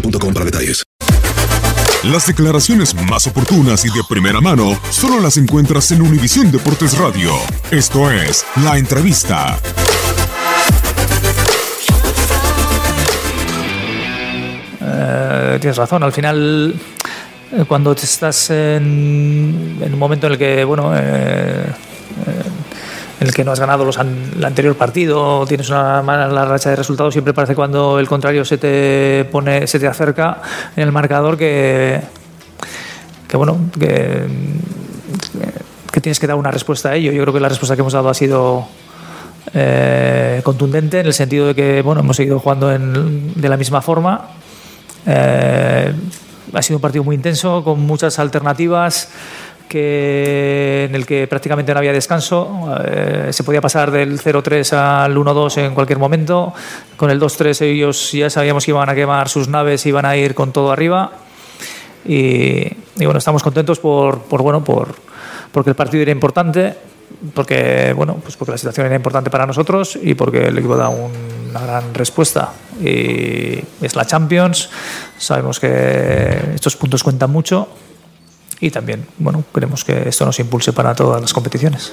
boostmobile.com para detalles. Las declaraciones más oportunas y de primera mano solo las encuentras en Univisión Deportes Radio. Esto es La Entrevista. Eh, tienes razón, al final eh, cuando estás en, un momento en el que, bueno, eh, el que no has ganado los an- el anterior partido, tienes una mala racha de resultados, siempre parece cuando el contrario se te pone, se te acerca en el marcador que, que bueno, que, que tienes que dar una respuesta a ello. Yo creo que la respuesta que hemos dado ha sido eh, contundente en el sentido de que bueno hemos seguido jugando en- de la misma forma. Eh, ha sido un partido muy intenso con muchas alternativas que en el que prácticamente no había descanso. Eh, se podía pasar del 0-3 al 1-2 en cualquier momento. Con el 2-3 ellos ya sabíamos que iban a quemar sus naves iban a ir con todo arriba. Y, y bueno, estamos contentos por, por, bueno, por, porque el partido era importante, porque bueno, pues porque la situación era importante para nosotros y porque el equipo da un- una gran respuesta. Y es la Champions, sabemos que estos puntos cuentan mucho y también, bueno, queremos que esto nos impulse para todas las competiciones.